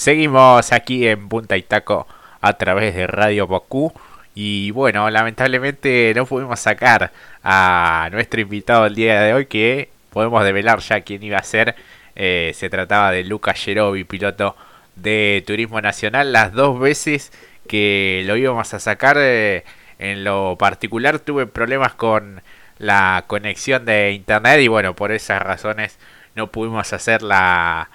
Seguimos aquí en Punta y Taco a través de Radio Bocú. Y bueno, lamentablemente no pudimos sacar a nuestro invitado el día de hoy, que podemos develar ya quién iba a ser. Eh, se trataba de Lucas Yerovi, piloto de Turismo Nacional. Las dos veces que lo íbamos a sacar, eh, en lo particular tuve problemas con la conexión de internet y bueno, por esas razones no pudimos hacer la,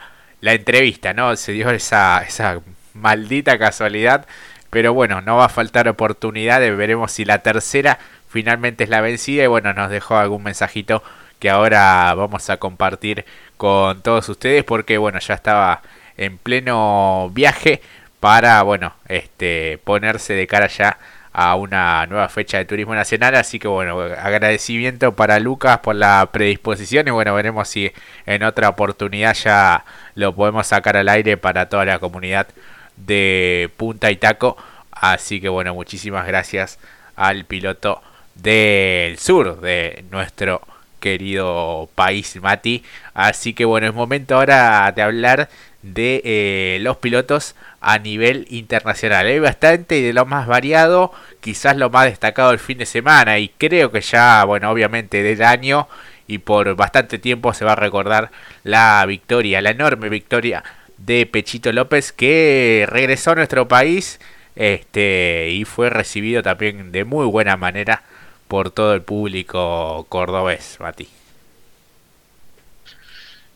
la entrevista, ¿no? Se dio esa, esa maldita casualidad. Pero bueno, no va a faltar oportunidades. Veremos si la tercera finalmente es la vencida. Y bueno, nos dejó algún mensajito que ahora vamos a compartir con todos ustedes. Porque bueno, ya estaba en pleno viaje para, bueno, este, ponerse de cara ya a una nueva fecha de turismo nacional. Así que bueno, agradecimiento para Lucas por la predisposición y bueno, veremos si en otra oportunidad ya lo podemos sacar al aire para toda la comunidad de Punta y Taco. Así que bueno, muchísimas gracias al piloto del sur de nuestro querido país Mati. Así que bueno, es momento ahora de hablar de eh, los pilotos a nivel internacional. Hay bastante y de lo más variado, quizás lo más destacado el fin de semana y creo que ya, bueno, obviamente del año y por bastante tiempo se va a recordar la victoria, la enorme victoria de Pechito López que regresó a nuestro país este y fue recibido también de muy buena manera por todo el público cordobés, Mati.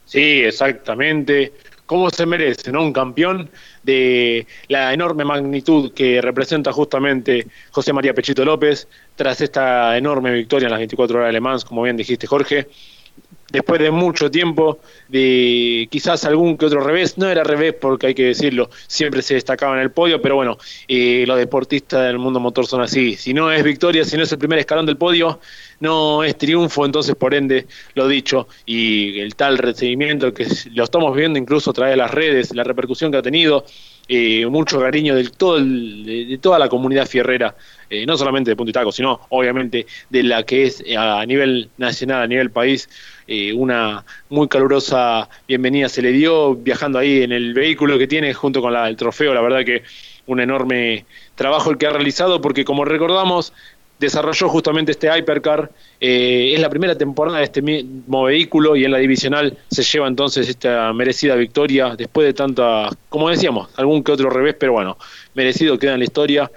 Sí, exactamente. ¿Cómo se merece, no? Un campeón de la enorme magnitud que representa justamente José María Pechito López tras esta enorme victoria en las 24 horas de Le Mans, como bien dijiste Jorge después de mucho tiempo, de quizás algún que otro revés, no era revés porque hay que decirlo, siempre se destacaba en el podio, pero bueno, eh, los deportistas del mundo motor son así, si no es victoria, si no es el primer escalón del podio, no es triunfo, entonces por ende, lo dicho, y el tal recibimiento que lo estamos viendo incluso a través de las redes, la repercusión que ha tenido, eh, mucho cariño del todo de, toda la comunidad fierrera, eh, no solamente de Punto y sino obviamente de la que es a nivel nacional, a nivel país, eh, una muy calurosa bienvenida se le dio viajando ahí en el vehículo que tiene junto con la, el trofeo. La verdad que un enorme trabajo el que ha realizado porque como recordamos desarrolló justamente este Hypercar. Eh, es la primera temporada de este mismo vehículo y en la divisional se lleva entonces esta merecida victoria después de tanta, como decíamos, algún que otro revés, pero bueno, merecido queda en la historia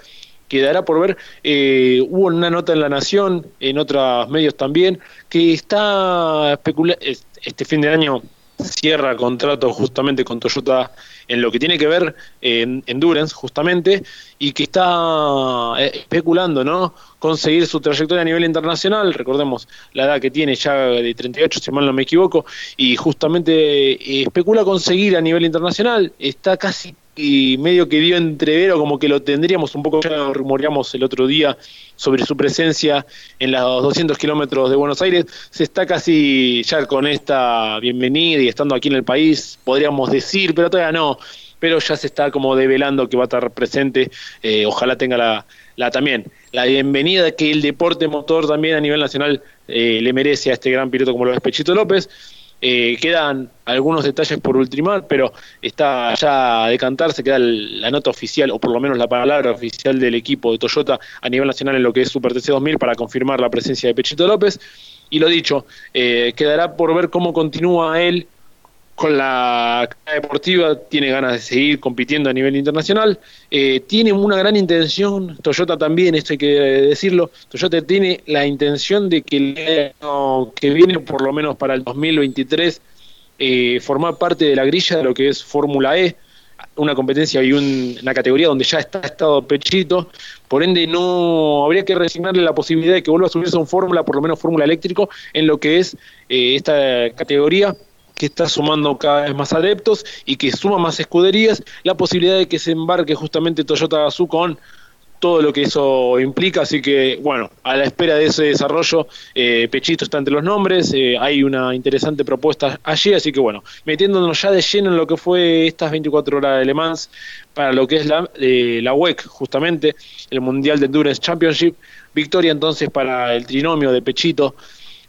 quedará por ver. Eh, hubo una nota en La Nación, en otros medios también, que está especulando, este fin de año cierra contrato justamente con Toyota en lo que tiene que ver en Endurance justamente y que está eh, especulando no conseguir su trayectoria a nivel internacional. Recordemos la edad que tiene ya de 38 si mal no me equivoco y justamente eh, especula conseguir a nivel internacional. Está casi y medio que dio entrevero como que lo tendríamos un poco, ya rumoreamos el otro día sobre su presencia en los 200 kilómetros de Buenos Aires, se está casi ya con esta bienvenida y estando aquí en el país, podríamos decir, pero todavía no, pero ya se está como develando que va a estar presente, eh, ojalá tenga la, la también la bienvenida que el deporte motor también a nivel nacional eh, le merece a este gran piloto como lo es Pechito López. Eh, quedan algunos detalles por ultimar, pero está ya a decantarse, queda la nota oficial, o por lo menos la palabra oficial del equipo de Toyota a nivel nacional en lo que es Super TC 2000 para confirmar la presencia de Pechito López. Y lo dicho, eh, quedará por ver cómo continúa él con la deportiva, tiene ganas de seguir compitiendo a nivel internacional, eh, tiene una gran intención, Toyota también, esto hay que decirlo, Toyota tiene la intención de que el año que viene, por lo menos para el 2023, eh, formar parte de la grilla de lo que es Fórmula E, una competencia y una categoría donde ya está estado Pechito, por ende no habría que resignarle la posibilidad de que vuelva a subirse a un Fórmula, por lo menos Fórmula eléctrico, en lo que es eh, esta categoría que está sumando cada vez más adeptos y que suma más escuderías, la posibilidad de que se embarque justamente Toyota Gazoo con todo lo que eso implica, así que bueno, a la espera de ese desarrollo, eh, Pechito está entre los nombres, eh, hay una interesante propuesta allí, así que bueno, metiéndonos ya de lleno en lo que fue estas 24 horas de Le Mans, para lo que es la, eh, la WEC, justamente, el Mundial de Endurance Championship, victoria entonces para el trinomio de Pechito,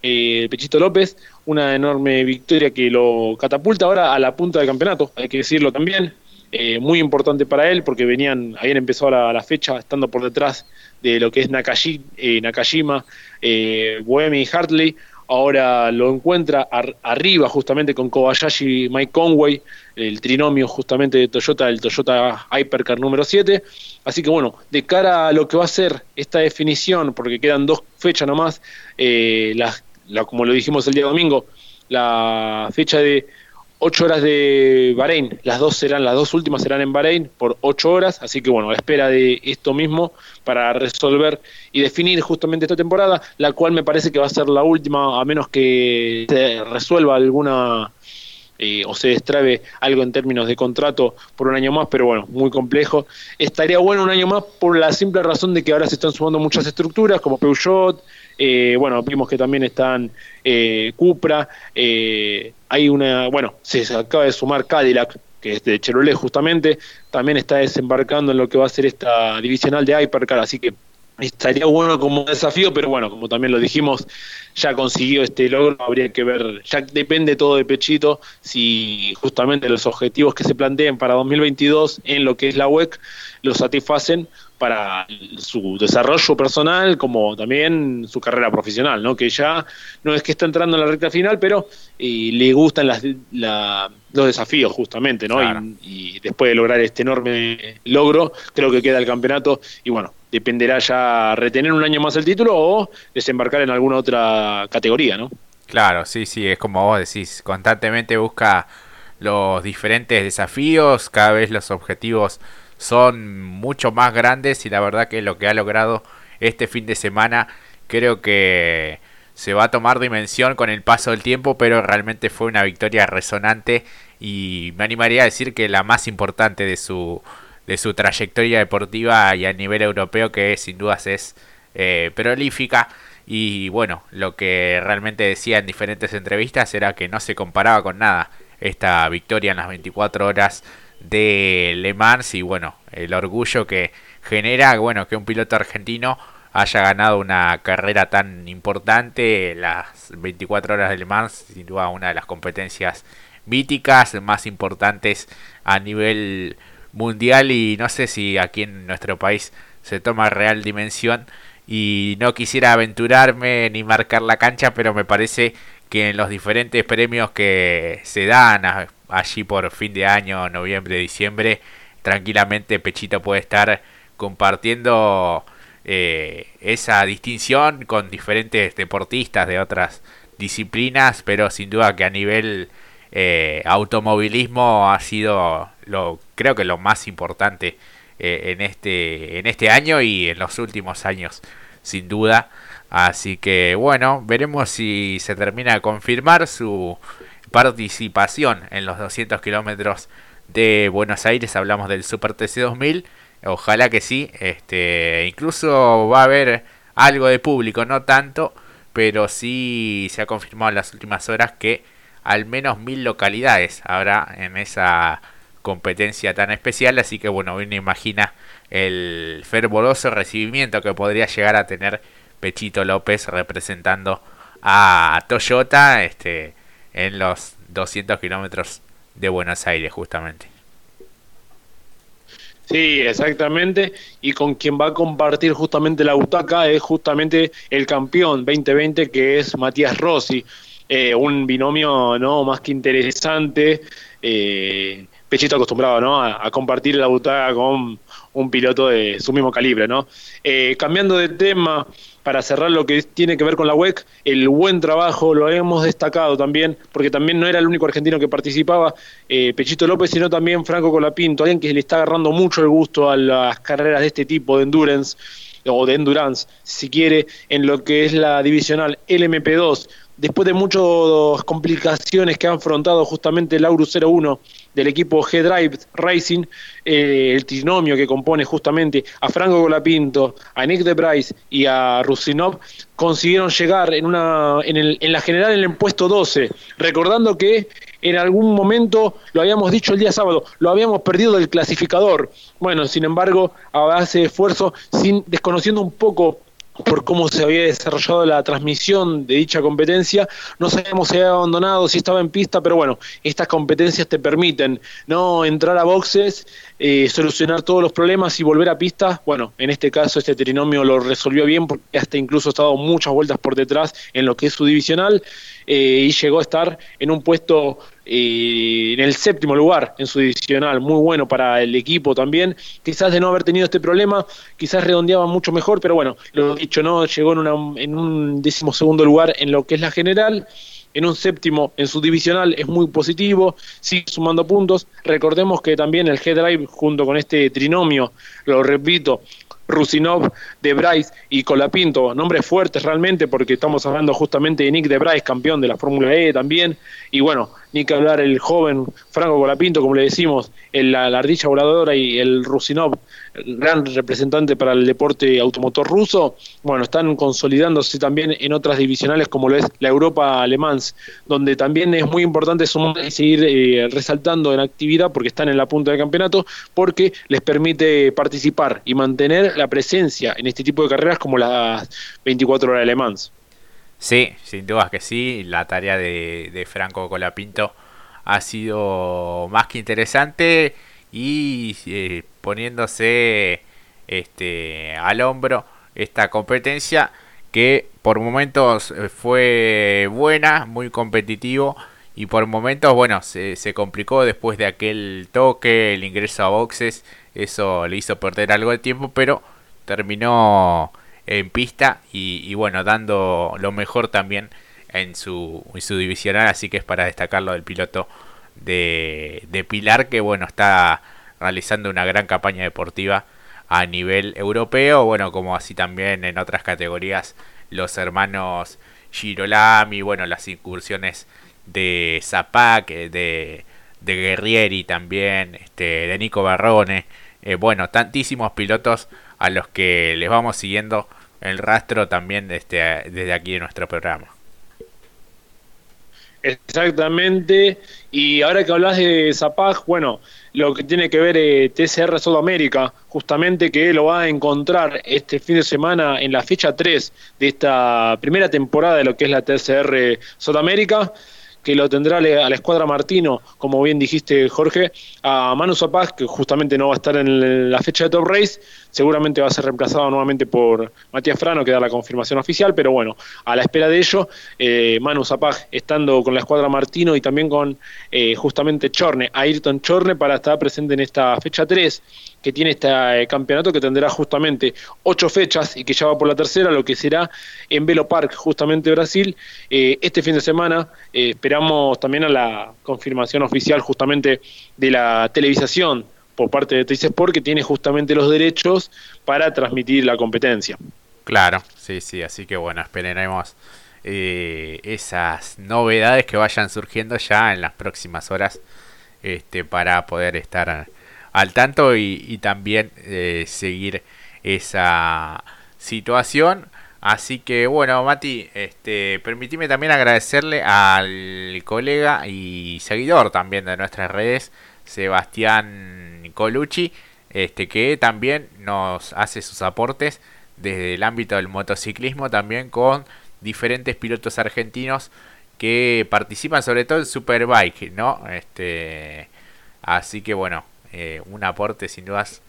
Pechito López, una enorme victoria que lo catapulta ahora a la punta del campeonato, hay que decirlo también. eh, muy importante para él porque venían, habían empezado la, fecha estando por detrás de lo que es eh, Nakajima, eh, y Hartley. Ahora lo encuentra arriba justamente con Kobayashi Mike Conway, el trinomio justamente de Toyota, el Toyota Hypercar número 7. Así que bueno, de cara a lo que va a ser esta definición, porque quedan dos fechas nomás, las, como lo dijimos el día domingo, la fecha de 8 horas de Bahrein, las dos serán, las dos últimas serán en Bahrein por 8 horas, así que bueno, a la espera de esto mismo para resolver y definir justamente esta temporada, la cual me parece que va a ser la última, a menos que se resuelva alguna eh, o se destrabe algo en términos de contrato por un año más, pero bueno, muy complejo. Estaría bueno un año más por la simple razón de que ahora se están sumando muchas estructuras como Peugeot, eh, bueno, vimos que también están eh, Cupra, eh, hay una, bueno, se acaba de sumar Cadillac, que es de Chevrolet justamente, también está desembarcando en lo que va a ser esta divisional de Hypercar, así que estaría bueno como desafío, pero bueno, como también lo dijimos, ya consiguió este logro, habría que ver, ya depende todo de Pechito, si justamente los objetivos que se planteen para 2022 en lo que es la WEC lo satisfacen para su desarrollo personal como también su carrera profesional, ¿no? Que ya no es que está entrando en la recta final, pero le gustan las, los desafíos justamente, ¿no? Y, después de lograr este enorme logro, creo que queda el campeonato y bueno, dependerá ya retener un año más el título o desembarcar en alguna otra categoría, ¿no? Claro, sí, sí, es como vos decís, constantemente busca los diferentes desafíos, cada vez los objetivos son mucho más grandes y la verdad que lo que ha logrado este fin de semana creo que se va a tomar dimensión con el paso del tiempo, pero realmente fue una victoria resonante y me animaría a decir que la más importante de su de su trayectoria deportiva y a nivel europeo que sin dudas es eh, prolífica. Y bueno, lo que realmente decía en diferentes entrevistas era que no se comparaba con nada esta victoria en las 24 horas de Le Mans y bueno, el orgullo que genera, bueno, que un piloto argentino haya ganado una carrera tan importante, las 24 horas de Le Mans, sin duda una de las competencias míticas más importantes a nivel mundial. Y no sé si aquí en nuestro país se toma real dimensión. Y no quisiera aventurarme ni marcar la cancha, pero me parece que en los diferentes premios que se dan allí por fin de año, noviembre, diciembre, tranquilamente Pechito puede estar compartiendo eh, esa distinción con diferentes deportistas de otras disciplinas, pero sin duda que a nivel eh, automovilismo ha sido lo creo que lo más importante eh, en este en este año y en los últimos años sin duda. Así que bueno veremos si se termina de confirmar su participación en los 200 kilómetros de Buenos Aires, hablamos del Super TC 2000, ojalá que sí, este, incluso va a haber algo de público, no tanto, pero sí se ha confirmado en las últimas horas que al menos mil localidades habrá en esa competencia tan especial, así que bueno, uno imagina el fervoroso recibimiento que podría llegar a tener Pechito López representando a Toyota, este, en los 200 kilómetros de Buenos Aires, justamente. Sí, exactamente. Y con quien va a compartir justamente la butaca es justamente el campeón 2020, que es Matías Rossi. Eh, un binomio no más que interesante. Eh, Pechito acostumbrado ¿no? A, compartir la butaca con un piloto de su mismo calibre. ¿no? Eh, cambiando de tema, para cerrar lo que tiene que ver con la WEC, el buen trabajo lo hemos destacado también, porque también no era el único argentino que participaba, eh, Pechito López, sino también Franco Colapinto, alguien que le está agarrando mucho el gusto a las carreras de este tipo de endurance, o de endurance, si quiere, en lo que es la divisional LMP2, después de muchas complicaciones que ha afrontado justamente el Aurus 01 del equipo G-Drive Racing, eh, el trinomio que compone justamente a Franco Golapinto, a Nick de y a Rusinov, consiguieron llegar en, una, en, el, en la general en el puesto 12, recordando que en algún momento, lo habíamos dicho el día sábado, lo habíamos perdido del clasificador. Bueno, sin embargo, a base de esfuerzo, sin, desconociendo un poco por cómo se había desarrollado la transmisión de dicha competencia. No sabíamos si había abandonado, si estaba en pista, pero bueno, estas competencias te permiten no entrar a boxes, eh, solucionar todos los problemas y volver a pista. Bueno, en este caso este trinomio lo resolvió bien porque hasta incluso ha estado muchas vueltas por detrás en lo que es su divisional eh, y llegó a estar en un puesto en el séptimo lugar en su divisional, muy bueno para el equipo también. Quizás de no haber tenido este problema, quizás redondeaba mucho mejor, pero bueno, lo dicho, no llegó en un décimo segundo lugar en lo que es la general. En un séptimo en su divisional es muy positivo, sigue sumando puntos. Recordemos que también el G-Drive, junto con este trinomio, lo repito, Rusinov, De Bryce y Colapinto, nombres fuertes realmente porque estamos hablando justamente de Nick De Bryce, campeón de la Fórmula E también, y bueno, ni que hablar el joven Franco Colapinto, como le decimos, el, la, ardilla voladora y el Rusinov, gran representante para el deporte automotor ruso, bueno, están consolidándose también en otras divisionales como lo es la Europa Alemán, donde también es muy importante sumar seguir eh, resaltando en actividad porque están en la punta del campeonato, porque les permite participar y mantener la presencia en este tipo de carreras como las 24 horas Alemans. Sí, sin dudas que sí. La tarea de, Franco Colapinto ha sido más que interesante y eh, poniéndose este, al hombro esta competencia que por momentos eh, fue buena, muy competitivo y por momentos, bueno, se, complicó después de aquel toque, el ingreso a boxes, eso le hizo perder algo de tiempo, pero terminó en pista y, bueno, dando lo mejor también en su, en su divisional, así que es para destacarlo del piloto de, de Pilar, que bueno, está realizando una gran campaña deportiva a nivel europeo, bueno, como así también en otras categorías los hermanos Girolami, bueno, las incursiones de Zapac, de, de Guerrieri también, este, de Nico Barrone, eh, bueno, tantísimos pilotos a los que les vamos siguiendo el rastro también este, desde aquí de nuestro programa. Exactamente, y ahora que hablas de Zapag, bueno, lo que tiene que ver eh, TCR Sudamérica, justamente que lo va a encontrar este fin de semana en la fecha 3 de esta primera temporada de lo que es la TCR Sudamérica, que lo tendrá a la escuadra Martino, como bien dijiste Jorge, a Manu Zapaz, que justamente no va a estar en la fecha de Top Race, seguramente va a ser reemplazado nuevamente por Matías Frano, que da la confirmación oficial, pero bueno, a la espera de ello, eh, Manu Zapag estando con la escuadra Martino y también con eh, justamente Chorne, Ayrton Chorne, para estar presente en esta fecha 3 que tiene este eh, campeonato que tendrá justamente ocho fechas y que ya va por la tercera, lo que será en Velo Park, justamente Brasil, eh, este fin de semana. Eh, esperamos también a la confirmación oficial justamente de la televisación por parte de Teis Sport, que tiene justamente los derechos para transmitir la competencia. Claro, sí, sí, así que bueno, esperaremos esas novedades que vayan surgiendo ya en las próximas horas este, para poder estar al tanto y, también eh, seguir esa situación. Así que bueno, Mati, este, permitime también agradecerle al colega y seguidor también de nuestras redes, Sebastián Colucci, este, que también nos hace sus aportes desde el ámbito del motociclismo, también con diferentes pilotos argentinos que participan sobre todo en Superbike, ¿no? Este, así que bueno, eh, un aporte sin dudas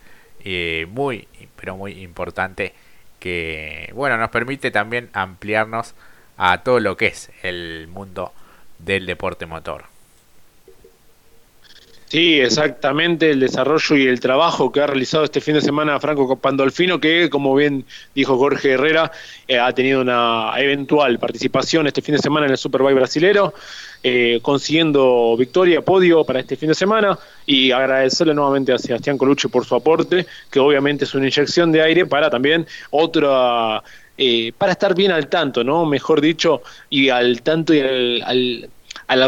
eh, muy, pero muy importante que, bueno, nos permite también ampliarnos a todo lo que es el mundo del deporte motor. Sí, exactamente, el desarrollo y el trabajo que ha realizado este fin de semana Franco Pandolfino, que como bien dijo Jorge Herrera, eh, ha tenido una eventual participación este fin de semana en el Superbike brasilero, eh, consiguiendo victoria, podio para este fin de semana, y agradecerle nuevamente a Sebastián Colucci por su aporte, que obviamente es una inyección de aire para también otra... Eh, para estar bien al tanto, ¿no? Mejor dicho, y al tanto y al al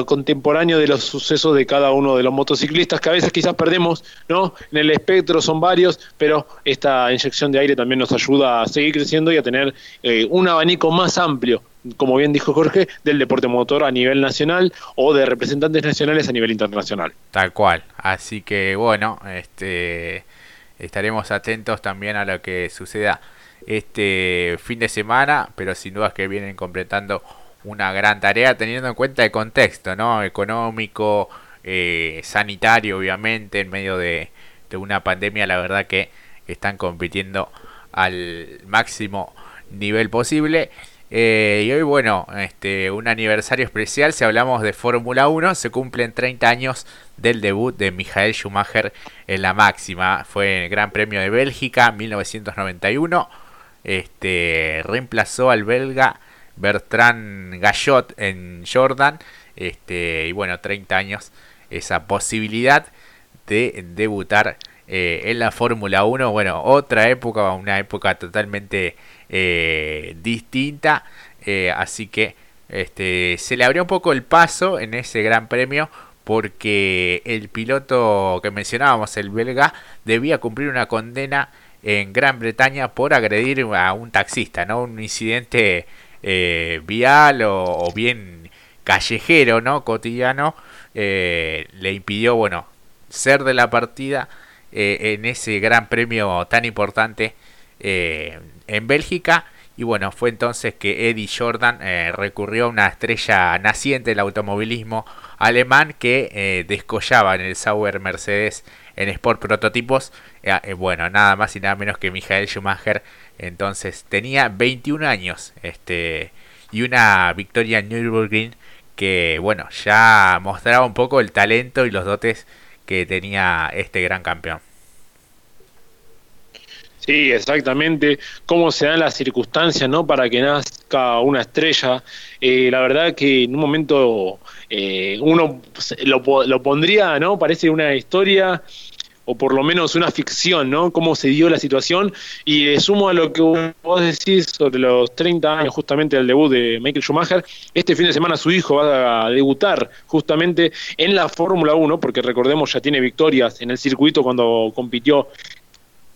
contemporáneo de los sucesos de cada uno de los motociclistas, que a veces quizás perdemos, ¿no? En el espectro son varios, pero esta inyección de aire también nos ayuda a seguir creciendo y a tener eh, un abanico más amplio, como bien dijo Jorge, del deporte motor a nivel nacional o de representantes nacionales a nivel internacional. Tal cual. Así que bueno, este estaremos atentos también a lo que suceda este fin de semana, pero sin duda que vienen completando una gran tarea teniendo en cuenta el contexto, ¿no? Económico, eh, sanitario, obviamente, en medio de, una pandemia, la verdad que están compitiendo al máximo nivel posible. Eh, y hoy, bueno, este, un aniversario especial, si hablamos de Fórmula 1, se cumplen 30 años del debut de Michael Schumacher en la máxima. Fue el Gran Premio de Bélgica, 1991. Este, reemplazó al belga Bertrand Gallot en Jordan. Este, y bueno, 30 años esa posibilidad de debutar eh, en la Fórmula 1. Bueno, otra época, una época totalmente eh, distinta. Eh, así que este, se le abrió un poco el paso en ese gran premio porque el piloto que mencionábamos, el belga, debía cumplir una condena en Gran Bretaña por agredir a un taxista, ¿no? Un incidente eh, vial o, bien callejero, ¿no? Cotidiano, eh, le impidió, bueno, ser de la partida eh, en ese gran premio tan importante en Bélgica. Y bueno, fue entonces que Eddie Jordan recurrió a una estrella naciente del automovilismo alemán que descollaba en el Sauber Mercedes en Sport Prototipos. bueno, nada más y nada menos que Michael Schumacher entonces tenía 21 años este, y una victoria en Nürburgring que bueno, ya mostraba un poco el talento y los dotes que tenía este gran campeón. Sí, exactamente. Cómo se dan las circunstancias, ¿no? Para que nazca una estrella. Eh, la verdad que en un momento eh, uno lo, lo, pondría, ¿no? Parece una historia o por lo menos una ficción, ¿no? Cómo se dio la situación. Y sumo a lo que vos decís sobre los 30 años justamente del debut de Michael Schumacher, este fin de semana su hijo va a debutar justamente en la Fórmula 1, porque recordemos ya tiene victorias en el circuito cuando compitió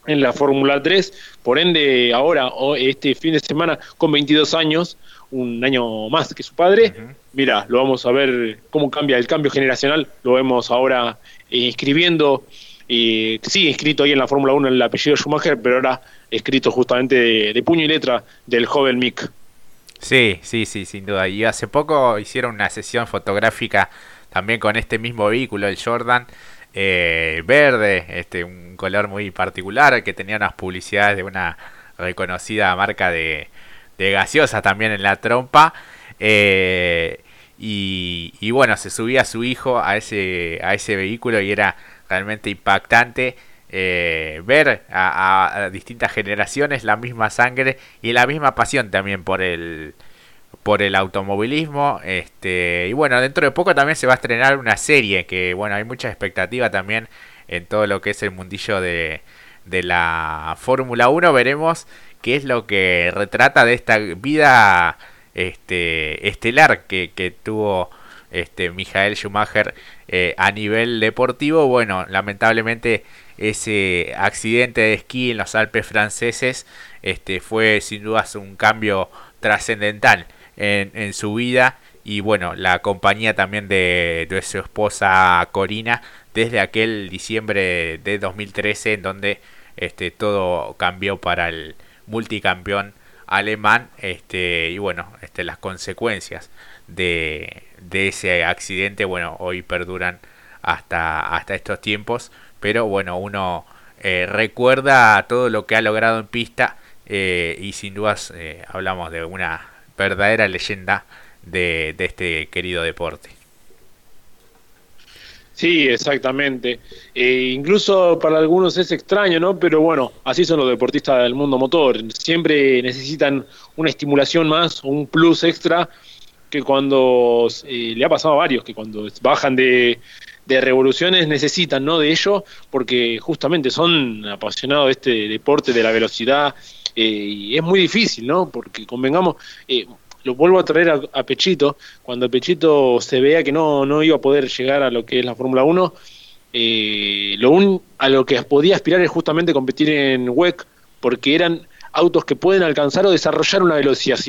en la Fórmula 3, por ende ahora, este fin de semana, con 22 años, un año más que su padre, mira, lo vamos a ver cómo cambia el cambio generacional, lo vemos ahora eh, escribiendo y sí, escrito ahí en la Fórmula 1 el apellido Schumacher, pero ahora escrito justamente de, puño y letra del joven Mick. Sí, sí, sí, sin duda. Y hace poco hicieron una sesión fotográfica también con este mismo vehículo, el Jordan, eh, verde, este, un color muy particular, que tenía unas publicidades de una reconocida marca de, de gaseosa también en la trompa. Eh, y, y, bueno, se subía su hijo a ese, a ese vehículo y era realmente impactante eh, ver a, distintas generaciones la misma sangre y la misma pasión también por el por el automovilismo este y bueno dentro de poco también se va a estrenar una serie que bueno hay mucha expectativa también en todo lo que es el mundillo de, de la Fórmula 1 veremos qué es lo que retrata de esta vida este estelar que, que tuvo este Michael Schumacher eh, a nivel deportivo, bueno, lamentablemente ese accidente de esquí en los Alpes franceses este, fue sin dudas un cambio trascendental en, su vida. Y bueno, la compañía también de, de, su esposa Corina desde aquel diciembre de 2013 en donde este, todo cambió para el multicampeón alemán este, y bueno, este, las consecuencias de, de ese accidente, bueno, hoy perduran hasta, hasta estos tiempos, pero bueno, uno eh, recuerda todo lo que ha logrado en pista eh, y sin dudas eh, hablamos de una verdadera leyenda de, de este querido deporte. Sí, exactamente. incluso para algunos es extraño, ¿no? Pero bueno, así son los deportistas del mundo motor. Siempre necesitan una estimulación más, un plus extra que cuando eh, le ha pasado a varios, que cuando bajan de, revoluciones necesitan ¿no? de ello, porque justamente son apasionados de este deporte de la velocidad, eh, y es muy difícil, ¿no? Porque convengamos, eh, lo vuelvo a traer a, Pechito, cuando Pechito se vea que no, no iba a poder llegar a lo que es la Fórmula 1, lo a lo que podía aspirar es justamente competir en WEC, porque eran autos que pueden alcanzar o desarrollar una velocidad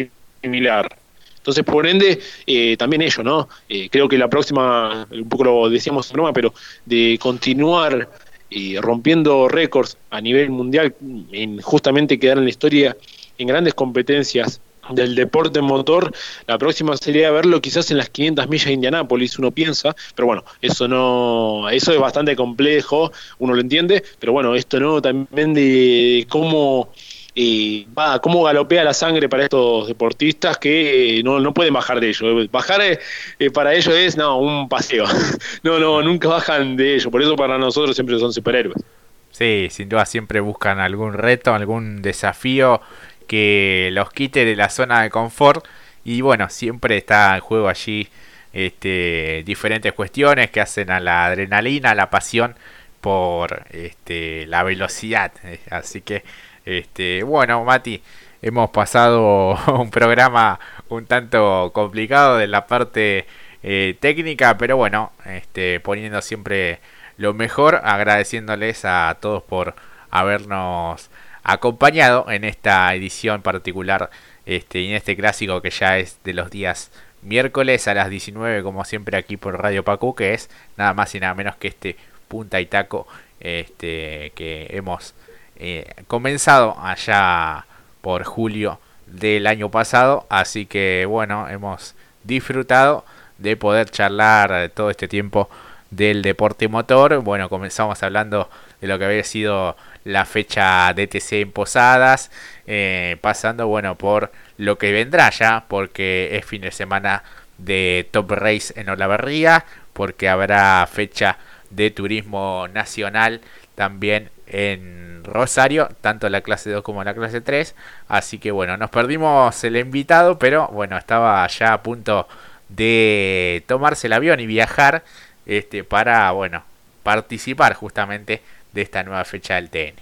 similar. Entonces, por ende, eh, también ello, ¿no? Eh, creo que la próxima, un poco lo decíamos broma, pero de continuar y rompiendo récords a nivel mundial, en justamente quedar en la historia en grandes competencias del deporte motor, la próxima sería verlo quizás en las 500 millas de Indianápolis, uno piensa, pero bueno, eso no, eso es bastante complejo, uno lo entiende, pero bueno, esto no también de cómo y va, cómo galopea la sangre para estos deportistas que eh, no, no pueden bajar de ello. Bajar eh, para ellos es no, un paseo. no, no, nunca bajan de ello. Por eso para nosotros siempre son superhéroes. Sí, sin duda siempre buscan algún reto, algún desafío que los quite de la zona de confort. Y bueno, siempre está en juego allí este, diferentes cuestiones que hacen a la adrenalina, a la pasión por este, la velocidad. Así que este, bueno, Mati, hemos pasado un programa un tanto complicado de la parte eh, técnica, pero bueno, este, poniendo siempre lo mejor, agradeciéndoles a todos por habernos acompañado en esta edición particular este, y en este clásico que ya es de los días miércoles a las 19 como siempre aquí por Radio Pacu que es nada más y nada menos que este punta y taco este, que hemos eh, comenzado allá por julio del año pasado. Así que bueno, hemos disfrutado de poder charlar todo este tiempo del deporte motor. Bueno, comenzamos hablando de lo que había sido la fecha DTC en Posadas, eh, pasando bueno por lo que vendrá ya, porque es fin de semana de Top Race en Olavarría, porque habrá fecha de turismo nacional también en Rosario, tanto la clase 2 como la clase 3. Así que bueno, nos perdimos el invitado, pero bueno, estaba ya a punto de tomarse el avión y viajar este, para, bueno, participar justamente de esta nueva fecha del TN.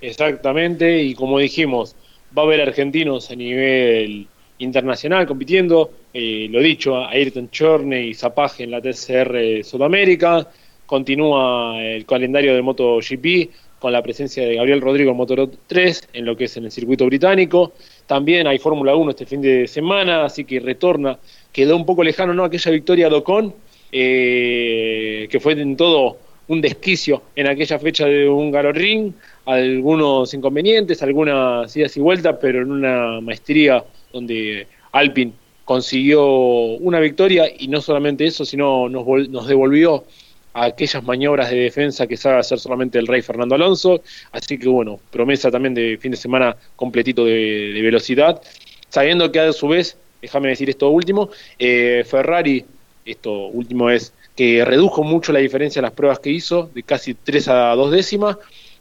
Exactamente, y como dijimos, va a haber argentinos a nivel internacional compitiendo, eh, lo dicho, Ayrton Chorne y Zapaje en la TCR Sudamérica, Continúa el calendario de MotoGP con la presencia de Gabriel Rodrigo en Motor 3 en lo que es en el circuito británico. También hay Fórmula 1 este fin de semana, así que retorna. Quedó un poco lejano ¿no? aquella victoria de Ocon, eh, que fue en todo un desquicio en aquella fecha de Húngaro Ring, algunos inconvenientes, algunas idas y vueltas, pero en una maestría donde Alpine consiguió una victoria y no solamente eso, sino nos, nos devolvió aquellas maniobras de defensa que sabe hacer solamente el rey Fernando Alonso. Así que bueno, promesa también de fin de semana completito de, velocidad. Sabiendo que a su vez, déjame decir esto último, eh, Ferrari, esto último es que redujo mucho la diferencia en las pruebas que hizo, de casi 3 a 2 décimas,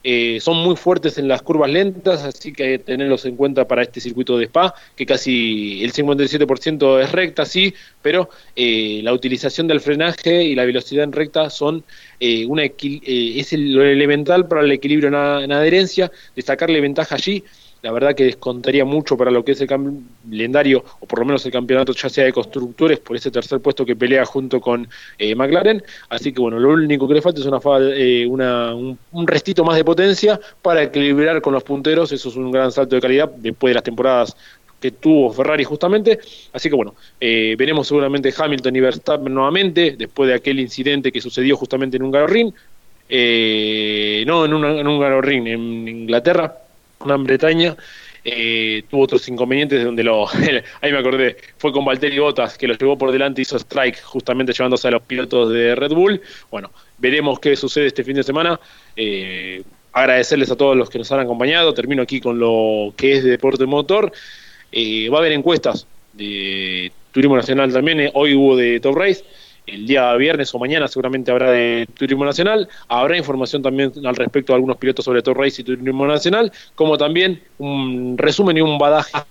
eh, son muy fuertes en las curvas lentas, así que hay que tenerlos en cuenta para este circuito de Spa, que casi el 57% es recta, sí, pero eh, la utilización del frenaje y la velocidad en recta son eh, una es lo elemental para el equilibrio en adherencia, destacarle ventaja allí la verdad que descontaría mucho para lo que es el calendario, o por lo menos el campeonato ya sea de constructores, por ese tercer puesto que pelea junto con eh, McLaren. Así que bueno, lo único que le falta es una, eh, un, restito más de potencia para equilibrar con los punteros. Eso es un gran salto de calidad después de las temporadas que tuvo Ferrari justamente. Así que bueno, eh, veremos seguramente Hamilton y Verstappen nuevamente después de aquel incidente que sucedió justamente en un Ring. no en, en un Ring, en Inglaterra, Gran Bretaña, eh, tuvo otros inconvenientes donde lo, ahí me acordé, fue con Valtteri Bottas que lo llevó por delante, hizo strike justamente llevándose a los pilotos de Red Bull. Bueno, veremos qué sucede este fin de semana. Eh, agradecerles a todos los que nos han acompañado. Termino aquí con lo que es de deporte motor. Eh, va a haber encuestas de Turismo Nacional también. Hoy hubo de Top Race el día viernes o mañana seguramente habrá de Turismo Nacional. Habrá información también al respecto de algunos pilotos sobre Tour Race y Turismo Nacional, como también un resumen y un badaje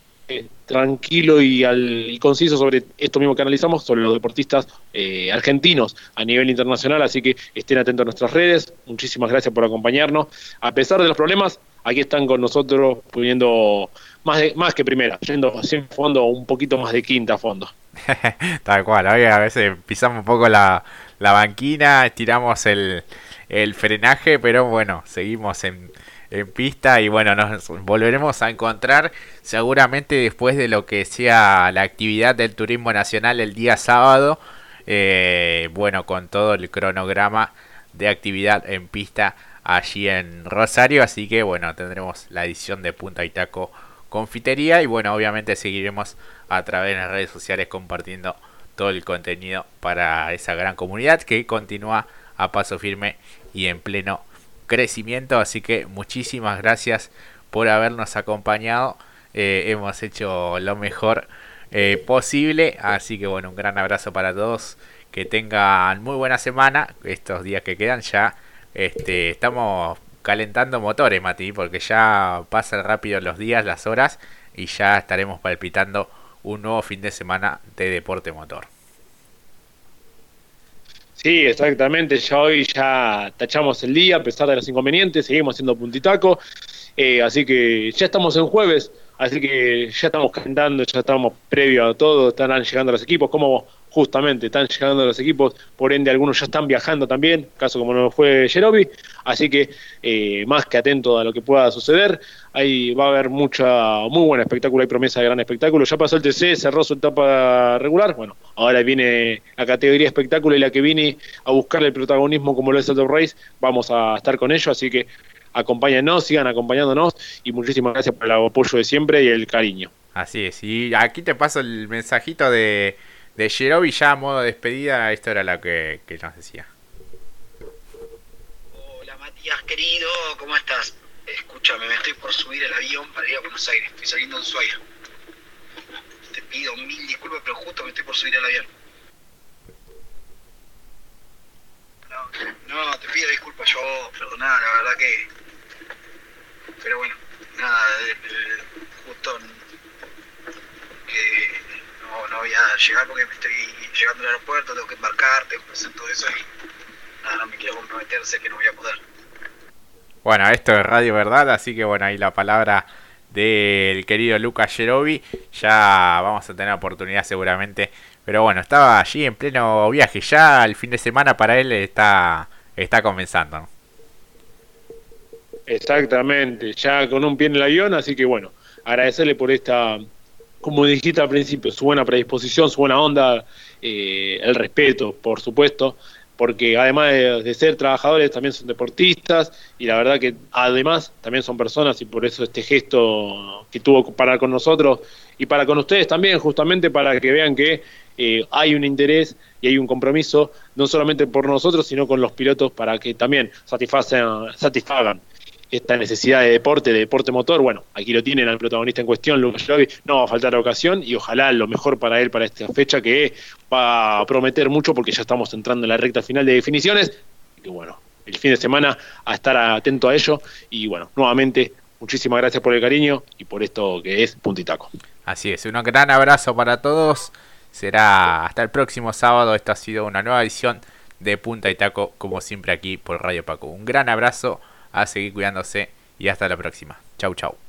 tranquilo y, al, conciso sobre esto mismo que analizamos, sobre los deportistas eh, argentinos a nivel internacional, así que estén atentos a nuestras redes. Muchísimas gracias por acompañarnos. A pesar de los problemas, aquí están con nosotros poniendo más, de, más que primera, yendo sin fondo un poquito más de quinta fondo. Tal cual, a veces pisamos un poco la, la banquina, estiramos el, el frenaje, pero bueno, seguimos en, en pista y bueno, nos volveremos a encontrar seguramente después de lo que sea la actividad del turismo nacional el día sábado, eh, bueno, con todo el cronograma de actividad en pista allí en Rosario. Así que bueno, tendremos la edición de Punta y Taco Confitería. Y bueno, obviamente seguiremos a través de las redes sociales compartiendo todo el contenido para esa gran comunidad que continúa a paso firme y en pleno crecimiento. Así que muchísimas gracias por habernos acompañado. Eh, hemos hecho lo mejor eh, posible. Así que bueno, un gran abrazo para todos. Que tengan muy buena semana. Estos días que quedan ya este, estamos calentando motores, Mati, porque ya pasan rápido los días, las horas y ya estaremos palpitando un nuevo fin de semana de deporte motor. Sí, exactamente. Ya hoy ya tachamos el día, a pesar de los inconvenientes, seguimos haciendo puntitaco. Eh, así que ya estamos en jueves, así que ya estamos cantando, ya estamos previo a todo, están llegando los equipos, como justamente están llegando los equipos, por ende algunos ya están viajando también, caso como no fue Jerobi, así que eh, más que atento a lo que pueda suceder, ahí va a haber mucha, muy buen espectáculo, hay promesa de gran espectáculo, ya pasó el TC, cerró su etapa regular, bueno, ahora viene la categoría espectáculo y la que viene a buscarle el protagonismo como lo es el Top Race, vamos a estar con ello, así que acompáñennos, sigan acompañándonos y muchísimas gracias por el apoyo de siempre y el cariño. Así es, y aquí te paso el mensajito de de Jerobi ya a modo de despedida, esto era lo que, que nos decía. Hola Matías, querido, ¿cómo estás? Escúchame, me estoy por subir el avión para ir a Buenos Aires, estoy saliendo de Ushuaia. Te pido mil disculpas, pero justo me estoy por subir al avión. No, te pido disculpas yo, perdoná, la verdad que... Pero bueno, nada, justo que no, voy a llegar porque me estoy llegando al aeropuerto, tengo que embarcar, tengo que hacer todo eso y nada, no me quiero comprometer, sé que no voy a poder. Bueno, esto es Radio Verdad, así que bueno, ahí la palabra del querido Lucas Jerobi. Ya vamos a tener oportunidad seguramente. Pero bueno, estaba allí en pleno viaje. Ya el fin de semana para él está, está comenzando. Exactamente, ya con un pie en el avión, así que bueno, agradecerle por esta como dijiste al principio, su buena predisposición, su buena onda, eh, el respeto, por supuesto, porque además de, ser trabajadores también son deportistas y la verdad que además también son personas y por eso este gesto que tuvo para con nosotros y para con ustedes también, justamente para que vean que eh, hay un interés y hay un compromiso, no solamente por nosotros, sino con los pilotos para que también satisfagan esta necesidad de deporte, de deporte motor, bueno, aquí lo tienen al protagonista en cuestión, Lucas no va a faltar ocasión y ojalá lo mejor para él para esta fecha que va a prometer mucho porque ya estamos entrando en la recta final de definiciones y bueno, el fin de semana a estar atento a ello y bueno, nuevamente muchísimas gracias por el cariño y por esto que es Puntitaco. Así es, un gran abrazo para todos, será hasta el próximo sábado, esta ha sido una nueva edición de Punta y Taco como siempre aquí por Radio Paco. Un gran abrazo a seguir cuidándose y hasta la próxima. Chau, chau.